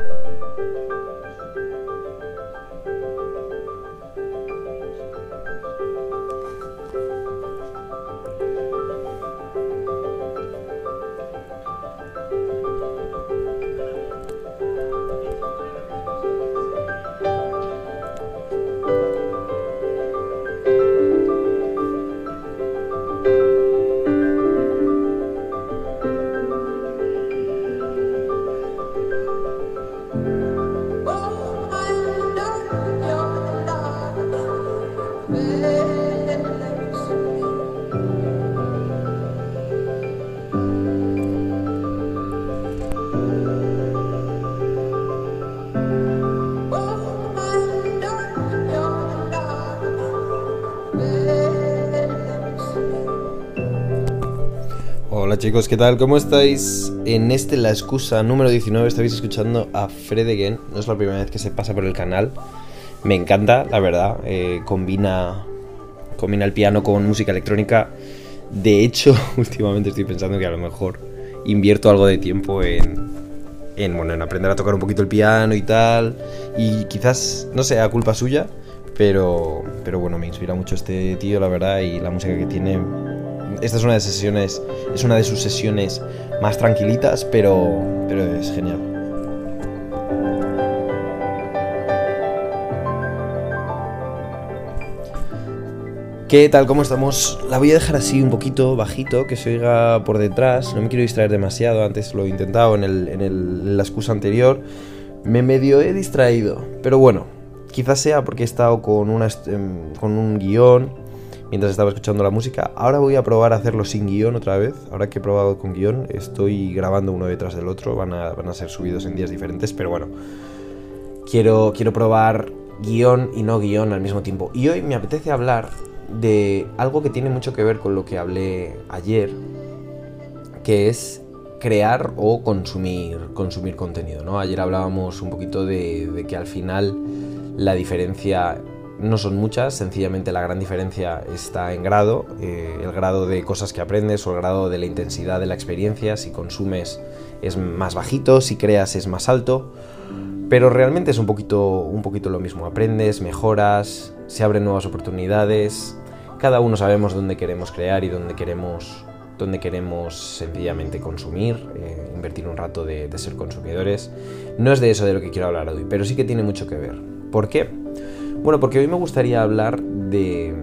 thank you Hola chicos, ¿qué tal? ¿Cómo estáis? En este La Excusa número 19 estáis escuchando a Fred Again. No es la primera vez que se pasa por el canal. Me encanta, la verdad. Eh, combina, combina el piano con música electrónica. De hecho, últimamente estoy pensando que a lo mejor invierto algo de tiempo en, en, bueno, en aprender a tocar un poquito el piano y tal. Y quizás no sea culpa suya, pero, pero bueno, me inspira mucho este tío, la verdad, y la música que tiene esta es una de sesiones, es una de sus sesiones más tranquilitas, pero, es genial. ¿Qué tal? ¿Cómo estamos? La voy a dejar así un poquito bajito, que se oiga por detrás. No me quiero distraer demasiado, antes lo he intentado en, el, en, la excusa anterior. Me medio he distraído, pero bueno, quizás sea porque he estado con, una, con un guion mientras estaba escuchando la música. Ahora voy a probar a hacerlo sin guion otra vez. Ahora que he probado con guion, estoy grabando uno detrás del otro. Van a, van a ser subidos en días diferentes, pero bueno. Quiero, quiero probar guion y no guion al mismo tiempo. Y hoy me apetece hablar de algo que tiene mucho que ver con lo que hablé ayer, que es crear o consumir, consumir contenido. ¿no? Ayer hablábamos un poquito de, de que al final la diferencia no son muchas, sencillamente la gran diferencia está en grado, eh, el grado de cosas que aprendes o el grado de la intensidad de la experiencia, si consumes es más bajito, si creas es más alto, pero realmente es un poquito, un poquito lo mismo, aprendes, mejoras, se abren nuevas oportunidades, cada uno sabemos dónde queremos crear y dónde queremos, dónde queremos sencillamente consumir, eh, invertir un rato de, de ser consumidores. No es de eso de lo que quiero hablar hoy, pero sí que tiene mucho que ver. ¿Por qué? Bueno, porque hoy me gustaría hablar de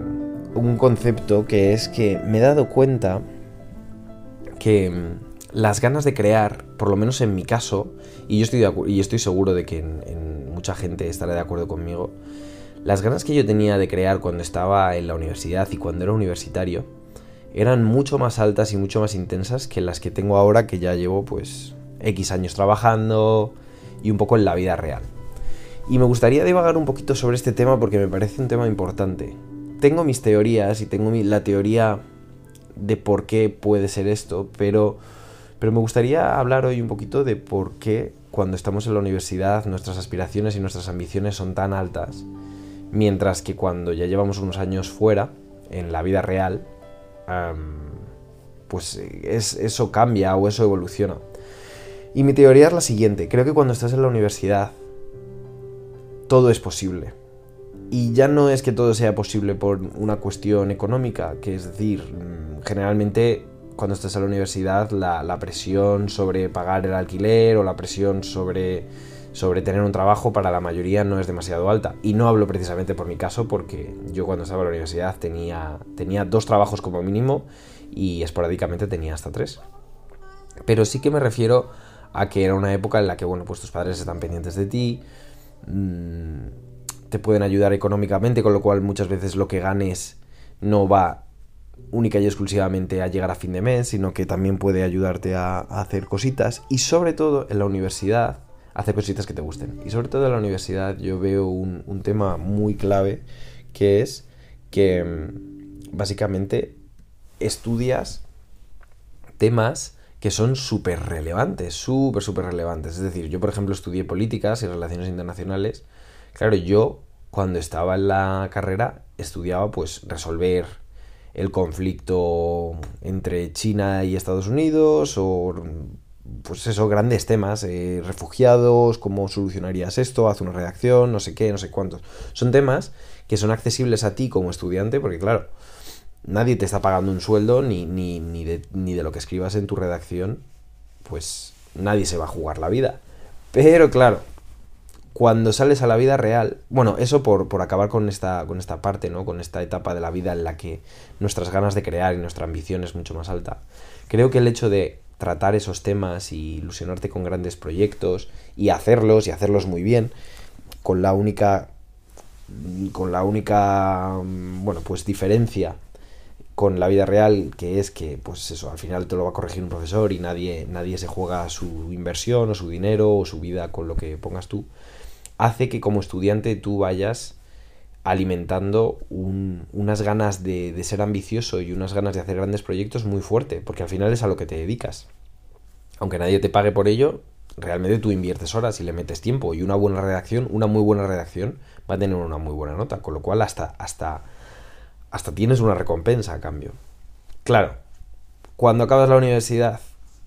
un concepto que es que me he dado cuenta que mm, las ganas de crear, por lo menos en mi caso, y yo estoy, y estoy seguro de que en mucha gente estará de acuerdo conmigo, las ganas que yo tenía de crear cuando estaba en la universidad y cuando era universitario eran mucho más altas y mucho más intensas que las que tengo ahora que ya llevo pues X años trabajando y un poco en la vida real. Y me gustaría divagar un poquito sobre este tema porque me parece un tema importante. Tengo mis teorías y tengo la teoría de por qué puede ser esto, pero, pero me gustaría hablar hoy un poquito de por qué cuando estamos en la universidad nuestras aspiraciones y nuestras ambiciones son tan altas, mientras que cuando ya llevamos unos años fuera, en la vida real, pues es, eso cambia o eso evoluciona. Y mi teoría es la siguiente, creo que cuando estás en la universidad todo es posible. Y ya no es que todo sea posible por una cuestión económica, que es decir, mm, generalmente cuando estás en la universidad la, la presión sobre pagar el alquiler o la presión sobre, sobre tener un trabajo para la mayoría no es demasiado alta. Y no hablo precisamente por mi caso porque yo cuando estaba en la universidad tenía, tenía dos trabajos como mínimo y esporádicamente tenía hasta tres. Pero sí que me refiero a que era una época en la que, bueno, pues tus padres están pendientes de ti, Mm, te pueden ayudar económicamente, con lo cual muchas veces lo que ganes no va única y exclusivamente a llegar a fin de mes, sino que también puede ayudarte a, hacer cositas. Y sobre todo en la universidad, hacer cositas que te gusten. Y sobre todo en la universidad yo veo un, un tema muy clave que es que mm, básicamente estudias temas que son súper relevantes, súper, súper relevantes. Es decir, yo por ejemplo estudié políticas y relaciones internacionales. Claro, yo cuando estaba en la carrera estudiaba pues resolver el conflicto entre China y Estados Unidos o pues eso, grandes temas, eh, refugiados, cómo solucionarías esto, haz una redacción, no sé qué, no sé cuántos. Son temas que son accesibles a ti como estudiante porque claro, nadie te está pagando un sueldo ni, ni, ni, de, de lo que escribas en tu redacción, pues nadie se va a jugar la vida. Pero claro, cuando sales a la vida real, bueno, eso por, por, acabar con esta, con esta parte, ¿no? Con esta etapa de la vida en la que nuestras ganas de crear y nuestra ambición es mucho más alta. Creo que el hecho de tratar esos temas y ilusionarte con grandes proyectos y hacerlos y hacerlos muy bien, con la única con la única bueno, pues diferencia con la vida real, que es que, pues eso, al final te lo va a corregir un profesor y nadie, nadie se juega su inversión o su dinero o su vida con lo que pongas tú, hace que como estudiante tú vayas alimentando unas ganas de, de, ser ambicioso y unas ganas de hacer grandes proyectos muy fuerte, porque al final es a lo que te dedicas. Aunque nadie te pague por ello, realmente tú inviertes horas y le metes tiempo y una buena redacción, una muy buena redacción va a tener una muy buena nota, con lo cual hasta, hasta hasta tienes una recompensa a cambio. Claro, cuando acabas la universidad,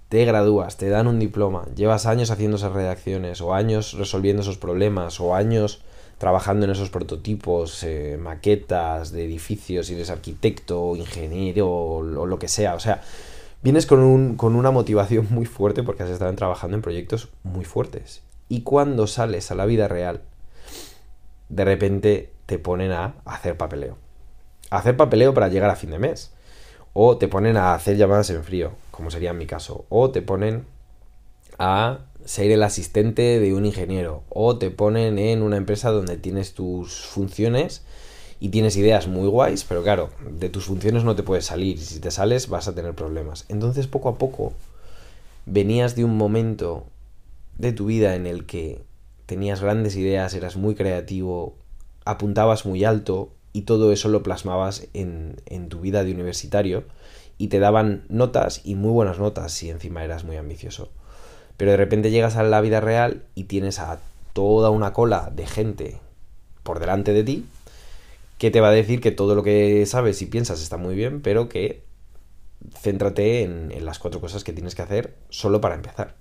te gradúas, te dan un diploma, llevas años haciendo esas redacciones, o años resolviendo esos problemas, o años trabajando en esos prototipos, eh, maquetas de edificios, y eres arquitecto, ingeniero, o, o, lo que sea. O sea, vienes con, un, con una motivación muy fuerte porque has estado trabajando en proyectos muy fuertes. Y cuando sales a la vida real, de repente te ponen a hacer papeleo hacer papeleo para llegar a fin de mes. O te ponen a hacer llamadas en frío, como sería en mi caso. O te ponen a ser el asistente de un ingeniero. O te ponen en una empresa donde tienes tus funciones y tienes ideas muy guays, pero claro, de tus funciones no te puedes salir. Y si te sales vas a tener problemas. Entonces poco a poco venías de un momento de tu vida en el que tenías grandes ideas, eras muy creativo, apuntabas muy alto, y todo eso lo plasmabas en, en, tu vida de universitario y te daban notas y muy buenas notas si encima eras muy ambicioso. Pero de repente llegas a la vida real y tienes a toda una cola de gente por delante de ti que te va a decir que todo lo que sabes y piensas está muy bien, pero que céntrate en, en las cuatro cosas que tienes que hacer solo para empezar.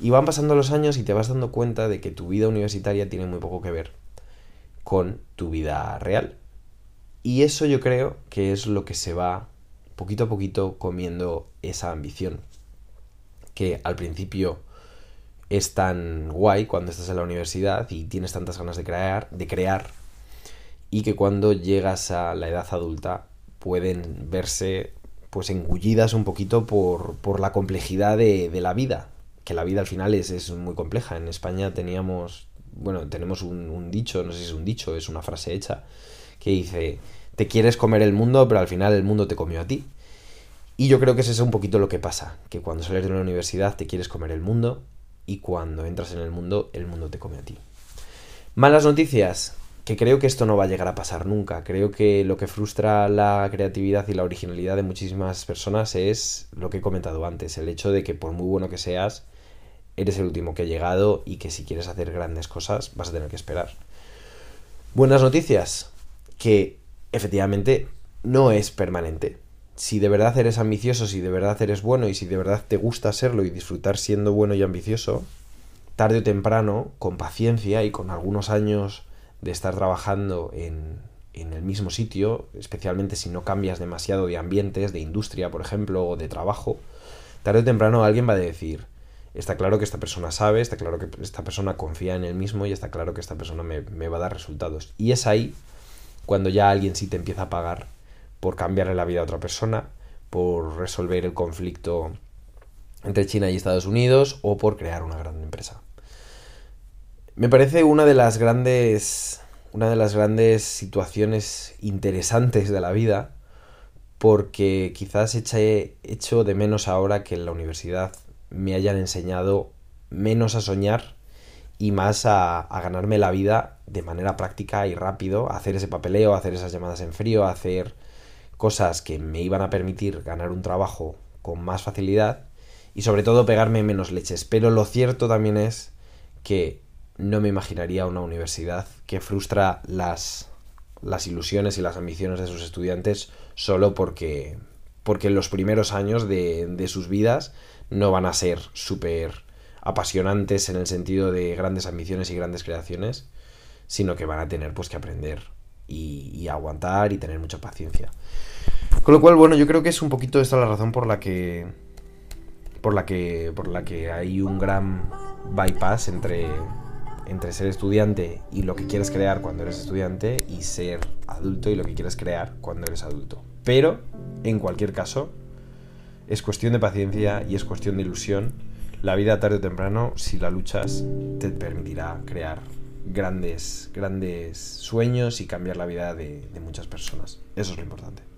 Y van pasando los años y te vas dando cuenta de que tu vida universitaria tiene muy poco que ver con tu vida real. Y eso yo creo que es lo que se va poquito a poquito comiendo esa ambición. Que al principio es tan guay cuando estás en la universidad y tienes tantas ganas de crear, de crear y que cuando llegas a la edad adulta pueden verse pues engullidas un poquito por, por la complejidad de, de, la vida, que la vida al final es, es, muy compleja. En España teníamos, bueno, tenemos un, un dicho, no sé si es un dicho, es una frase hecha, que dice, te quieres comer el mundo, pero al final el mundo te comió a ti. Y yo creo que es eso un poquito lo que pasa, que cuando sales de la universidad te quieres comer el mundo y cuando entras en el mundo, el mundo te come a ti. Malas noticias, que creo que esto no va a llegar a pasar nunca. Creo que lo que frustra la creatividad y la originalidad de muchísimas personas es lo que he comentado antes, el hecho de que por muy bueno que seas, eres el último que ha llegado y que si quieres hacer grandes cosas vas a tener que esperar. Buenas noticias, que efectivamente no es permanente. Si de verdad eres ambicioso, si de verdad eres bueno y si de verdad te gusta serlo y disfrutar siendo bueno y ambicioso, tarde o temprano, con paciencia y con algunos años de estar trabajando en, en el mismo sitio, especialmente si no cambias demasiado de ambientes, de industria, por ejemplo, o de trabajo, tarde o temprano alguien va a decir, está claro que esta persona sabe, está claro que esta persona confía en él mismo y está claro que esta persona me, me va a dar resultados. Y es ahí cuando ya alguien sí te empieza a pagar por cambiarle la vida a otra persona, por resolver el conflicto entre China y Estados Unidos o por crear una gran empresa. Me parece una de las grandes una de las grandes situaciones interesantes de la vida porque quizás eche, echo de menos ahora que en la universidad me hayan enseñado menos a soñar y más a, ganarme la vida de manera práctica y rápido, hacer ese papeleo, hacer esas llamadas en frío, hacer cosas que me iban a permitir ganar un trabajo con más facilidad y sobre todo pegarme menos leches. Pero lo cierto también es que no me imaginaría una universidad que frustra las, las ilusiones y las ambiciones de sus estudiantes solo porque, porque en los primeros años de, de sus vidas no van a ser súper apasionantes en el sentido de grandes ambiciones y grandes creaciones, sino que van a tener pues que aprender y, aguantar y tener mucha paciencia. Con lo cual, bueno, yo creo que es un poquito esta la razón por la que por la que por la que hay un gran bypass entre entre ser estudiante y lo que quieres crear cuando eres estudiante y ser adulto y lo que quieres crear cuando eres adulto. Pero en cualquier caso es cuestión de paciencia y es cuestión de ilusión la vida tarde o temprano, si la luchas, te permitirá crear grandes, grandes sueños y cambiar la vida de, de muchas personas. Eso es lo importante.